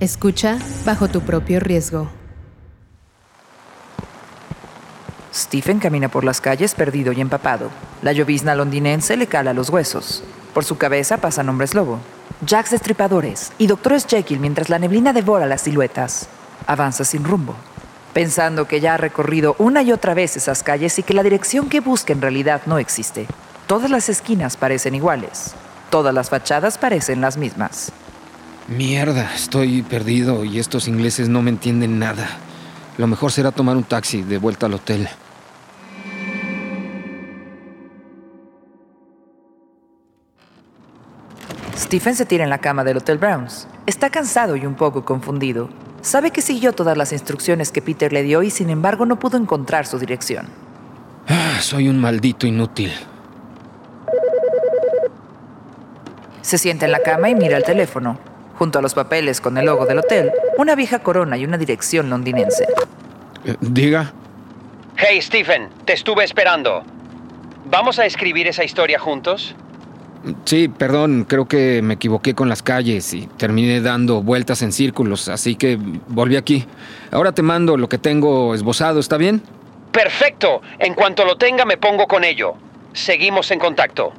Escucha bajo tu propio riesgo. Stephen camina por las calles perdido y empapado. La llovizna londinense le cala los huesos. Por su cabeza pasan hombres lobo, jacks destripadores y doctores Jekyll mientras la neblina devora las siluetas. Avanza sin rumbo, pensando que ya ha recorrido una y otra vez esas calles y que la dirección que busca en realidad no existe. Todas las esquinas parecen iguales. Todas las fachadas parecen las mismas. Mierda, estoy perdido y estos ingleses no me entienden nada. Lo mejor será tomar un taxi de vuelta al hotel. Stephen se tira en la cama del Hotel Browns. Está cansado y un poco confundido. Sabe que siguió todas las instrucciones que Peter le dio y sin embargo no pudo encontrar su dirección. Ah, soy un maldito inútil. Se sienta en la cama y mira el teléfono junto a los papeles con el logo del hotel, una vieja corona y una dirección londinense. Eh, diga. Hey, Stephen, te estuve esperando. ¿Vamos a escribir esa historia juntos? Sí, perdón, creo que me equivoqué con las calles y terminé dando vueltas en círculos, así que volví aquí. Ahora te mando lo que tengo esbozado, ¿está bien? Perfecto. En cuanto lo tenga me pongo con ello. Seguimos en contacto.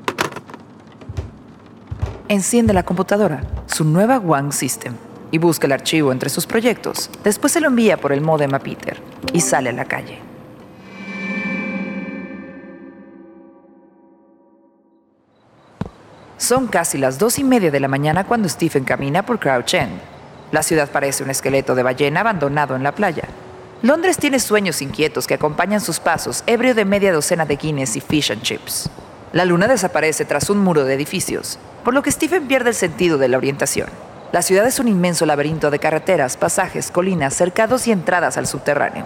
Enciende la computadora su nueva One System y busca el archivo entre sus proyectos. Después se lo envía por el modem a Peter y sale a la calle. Son casi las dos y media de la mañana cuando Stephen camina por Crouch End. La ciudad parece un esqueleto de ballena abandonado en la playa. Londres tiene sueños inquietos que acompañan sus pasos, ebrio de media docena de Guinness y fish and chips. La luna desaparece tras un muro de edificios, por lo que Stephen pierde el sentido de la orientación. La ciudad es un inmenso laberinto de carreteras, pasajes, colinas, cercados y entradas al subterráneo.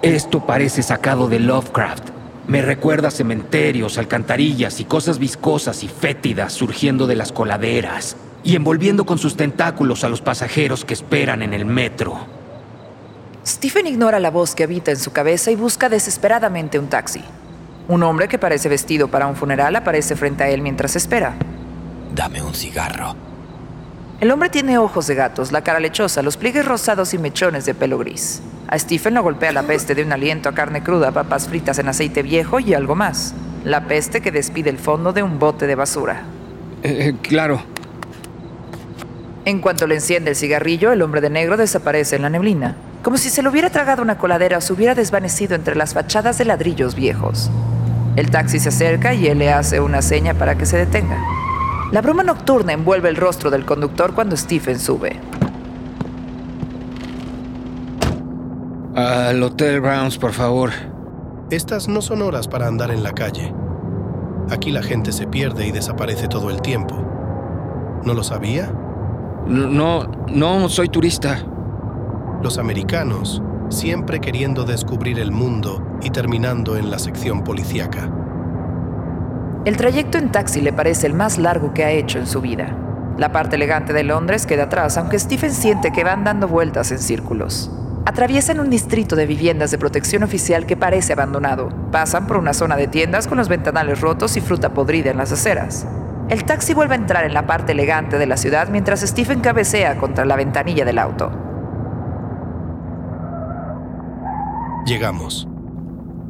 Esto parece sacado de Lovecraft. Me recuerda cementerios, alcantarillas y cosas viscosas y fétidas surgiendo de las coladeras y envolviendo con sus tentáculos a los pasajeros que esperan en el metro. Stephen ignora la voz que habita en su cabeza y busca desesperadamente un taxi. Un hombre que parece vestido para un funeral aparece frente a él mientras espera. Dame un cigarro. El hombre tiene ojos de gatos, la cara lechosa, los pliegues rosados y mechones de pelo gris. A Stephen lo golpea la peste de un aliento a carne cruda, papas fritas en aceite viejo y algo más. La peste que despide el fondo de un bote de basura. Eh, eh, claro. En cuanto le enciende el cigarrillo, el hombre de negro desaparece en la neblina, como si se lo hubiera tragado una coladera o se hubiera desvanecido entre las fachadas de ladrillos viejos. El taxi se acerca y él le hace una seña para que se detenga. La bruma nocturna envuelve el rostro del conductor cuando Stephen sube. Al Hotel Browns, por favor. Estas no son horas para andar en la calle. Aquí la gente se pierde y desaparece todo el tiempo. ¿No lo sabía? No, no, soy turista. Los americanos, siempre queriendo descubrir el mundo y terminando en la sección policíaca. El trayecto en taxi le parece el más largo que ha hecho en su vida. La parte elegante de Londres queda atrás, aunque Stephen siente que van dando vueltas en círculos. Atraviesan un distrito de viviendas de protección oficial que parece abandonado. Pasan por una zona de tiendas con los ventanales rotos y fruta podrida en las aceras. El taxi vuelve a entrar en la parte elegante de la ciudad mientras Stephen cabecea contra la ventanilla del auto. Llegamos.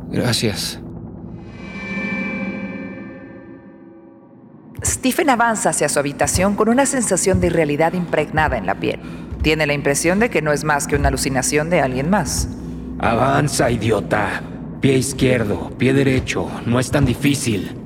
Gracias. Stephen avanza hacia su habitación con una sensación de irrealidad impregnada en la piel. Tiene la impresión de que no es más que una alucinación de alguien más. Avanza, idiota. Pie izquierdo, pie derecho. No es tan difícil.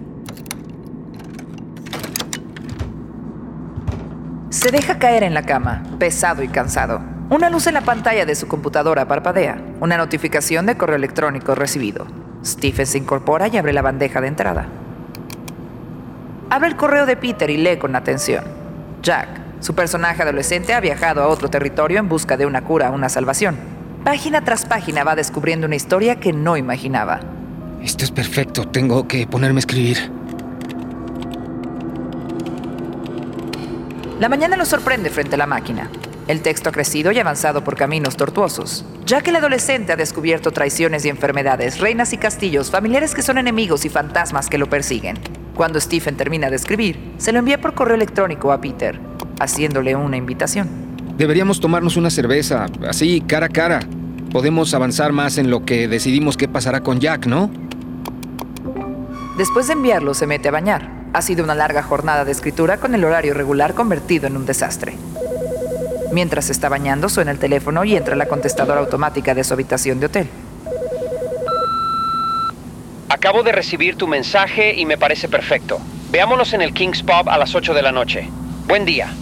Se deja caer en la cama, pesado y cansado. Una luz en la pantalla de su computadora parpadea. Una notificación de correo electrónico recibido. Stephen se incorpora y abre la bandeja de entrada. Abre el correo de Peter y lee con atención. Jack, su personaje adolescente, ha viajado a otro territorio en busca de una cura, una salvación. Página tras página va descubriendo una historia que no imaginaba. Esto es perfecto. Tengo que ponerme a escribir. La mañana lo sorprende frente a la máquina. El texto ha crecido y avanzado por caminos tortuosos, ya que el adolescente ha descubierto traiciones y enfermedades, reinas y castillos, familiares que son enemigos y fantasmas que lo persiguen. Cuando Stephen termina de escribir, se lo envía por correo electrónico a Peter, haciéndole una invitación. Deberíamos tomarnos una cerveza, así, cara a cara. Podemos avanzar más en lo que decidimos qué pasará con Jack, ¿no? Después de enviarlo, se mete a bañar. Ha sido una larga jornada de escritura con el horario regular convertido en un desastre. Mientras está bañando, suena el teléfono y entra la contestadora automática de su habitación de hotel. Acabo de recibir tu mensaje y me parece perfecto. Veámonos en el King's Pub a las 8 de la noche. Buen día.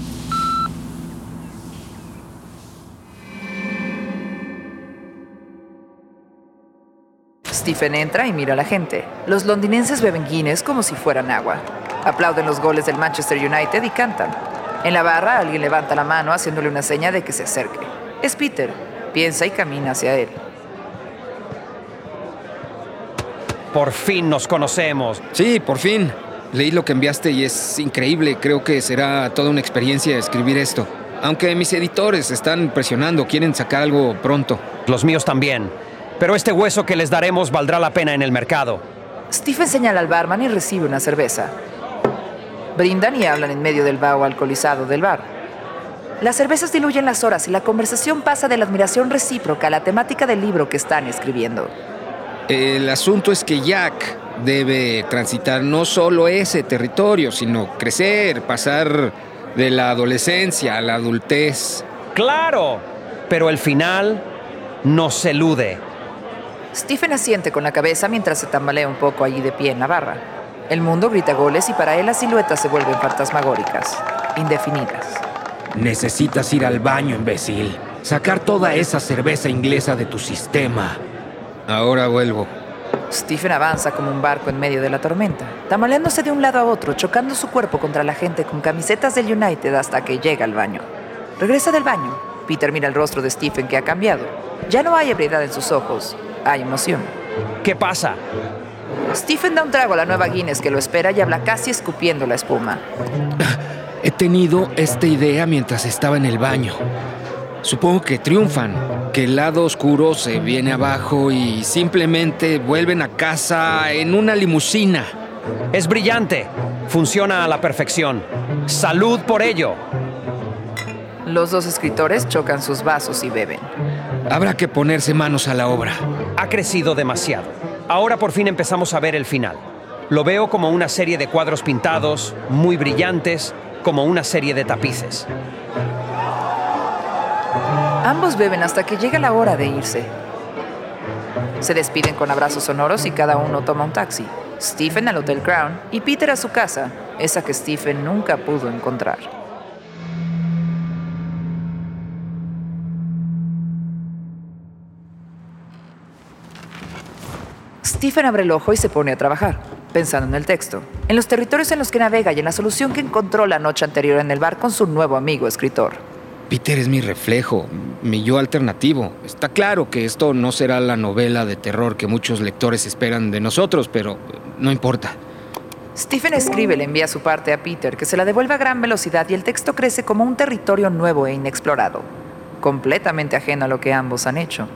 Stephen entra y mira a la gente. Los londinenses beben Guinness como si fueran agua. Aplauden los goles del Manchester United y cantan. En la barra alguien levanta la mano haciéndole una seña de que se acerque. Es Peter. Piensa y camina hacia él. Por fin nos conocemos. Sí, por fin. Leí lo que enviaste y es increíble. Creo que será toda una experiencia escribir esto. Aunque mis editores están presionando, quieren sacar algo pronto. Los míos también. Pero este hueso que les daremos valdrá la pena en el mercado. Stephen señala al barman y recibe una cerveza. Brindan y hablan en medio del vaho alcoholizado del bar. Las cervezas diluyen las horas y la conversación pasa de la admiración recíproca a la temática del libro que están escribiendo. El asunto es que Jack debe transitar no solo ese territorio, sino crecer, pasar de la adolescencia a la adultez. ¡Claro! Pero el final nos elude. Stephen asiente con la cabeza mientras se tambalea un poco allí de pie en la barra. El mundo grita goles y para él las siluetas se vuelven fantasmagóricas, indefinidas. Necesitas ir al baño, imbécil. Sacar toda esa cerveza inglesa de tu sistema. Ahora vuelvo. Stephen avanza como un barco en medio de la tormenta, tambaleándose de un lado a otro, chocando su cuerpo contra la gente con camisetas del United hasta que llega al baño. Regresa del baño. Peter mira el rostro de Stephen que ha cambiado. Ya no hay ebriedad en sus ojos, hay emoción. ¿Qué pasa? Stephen da un trago a la nueva Guinness que lo espera y habla casi escupiendo la espuma. He tenido esta idea mientras estaba en el baño. Supongo que triunfan, que el lado oscuro se viene abajo y simplemente vuelven a casa en una limusina. Es brillante. Funciona a la perfección. Salud por ello. Los dos escritores chocan sus vasos y beben. Habrá que ponerse manos a la obra. Ha crecido demasiado. Ahora por fin empezamos a ver el final. Lo veo como una serie de cuadros pintados, muy brillantes, como una serie de tapices. Ambos beben hasta que llega la hora de irse. Se despiden con abrazos sonoros y cada uno toma un taxi. Stephen al Hotel Crown y Peter a su casa, esa que Stephen nunca pudo encontrar. Stephen abre el ojo y se pone a trabajar, pensando en el texto, en los territorios en los que navega y en la solución que encontró la noche anterior en el bar con su nuevo amigo escritor. Peter es mi reflejo, mi yo alternativo. Está claro que esto no será la novela de terror que muchos lectores esperan de nosotros, pero no importa. Stephen escribe, le envía su parte a Peter, que se la devuelve a gran velocidad y el texto crece como un territorio nuevo e inexplorado, completamente ajeno a lo que ambos han hecho.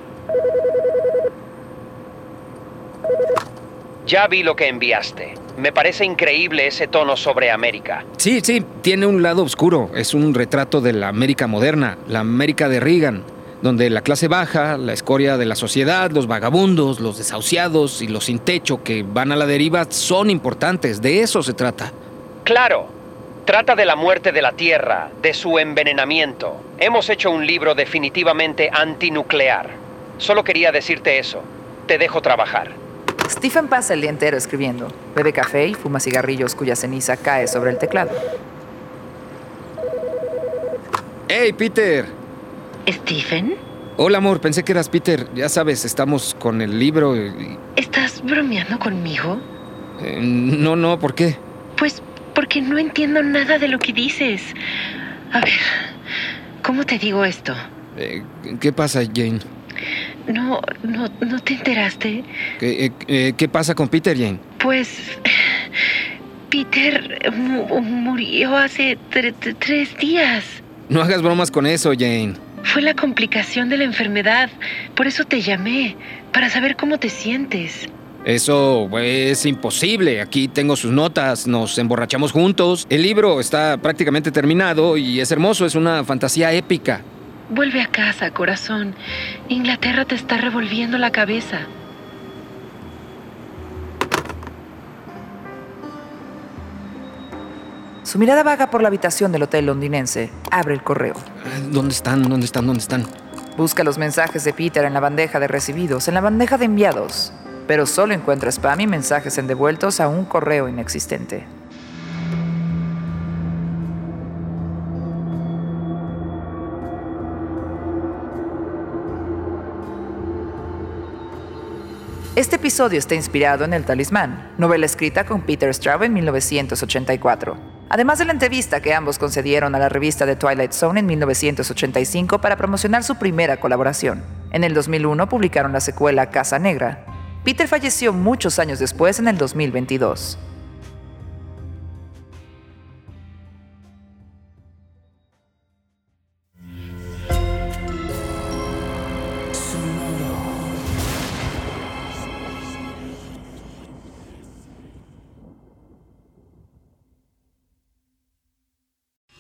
Ya vi lo que enviaste. Me parece increíble ese tono sobre América. Sí, sí, tiene un lado oscuro. Es un retrato de la América moderna, la América de Reagan, donde la clase baja, la escoria de la sociedad, los vagabundos, los desahuciados y los sin techo que van a la deriva son importantes. De eso se trata. Claro, Trata de la muerte de la Tierra, de su envenenamiento. Hemos hecho un libro definitivamente antinuclear. Solo quería decirte eso. Te dejo trabajar. Stephen pasa el día entero escribiendo. Bebe café y fuma cigarrillos cuya ceniza cae sobre el teclado. ¡Hey, Peter! ¿Stephen? Hola, amor, pensé que eras Peter. Ya sabes, estamos con el libro y... ¿Estás bromeando conmigo? Eh, no, no, ¿por qué? Pues porque no entiendo nada de lo que dices. A ver, ¿cómo te digo esto? Eh, ¿Qué pasa, Jane? No, no, ¿no te enteraste? ¿Qué, eh, eh, ¿qué pasa con Peter, Jane? Pues Peter mu- murió hace tre- tre- tres días. No hagas bromas con eso, Jane. Fue la complicación de la enfermedad. Por eso te llamé, para saber cómo te sientes. Eso es imposible. Aquí tengo sus notas, nos emborrachamos juntos. El libro está prácticamente terminado y es hermoso, es una fantasía épica. Vuelve a casa, corazón. Inglaterra te está revolviendo la cabeza. Su mirada vaga por la habitación del hotel londinense. Abre el correo. ¿Dónde están? ¿Dónde están? ¿Dónde están? Busca los mensajes de Peter en la bandeja de recibidos, en la bandeja de enviados, pero solo encuentra spam y mensajes en devueltos a un correo inexistente. Este episodio está inspirado en El Talismán, novela escrita con Peter Straub en 1984. Además de la entrevista que ambos concedieron a la revista The Twilight Zone en 1985 para promocionar su primera colaboración. En el 2001 publicaron la secuela Casa Negra. Peter falleció muchos años después en el 2022.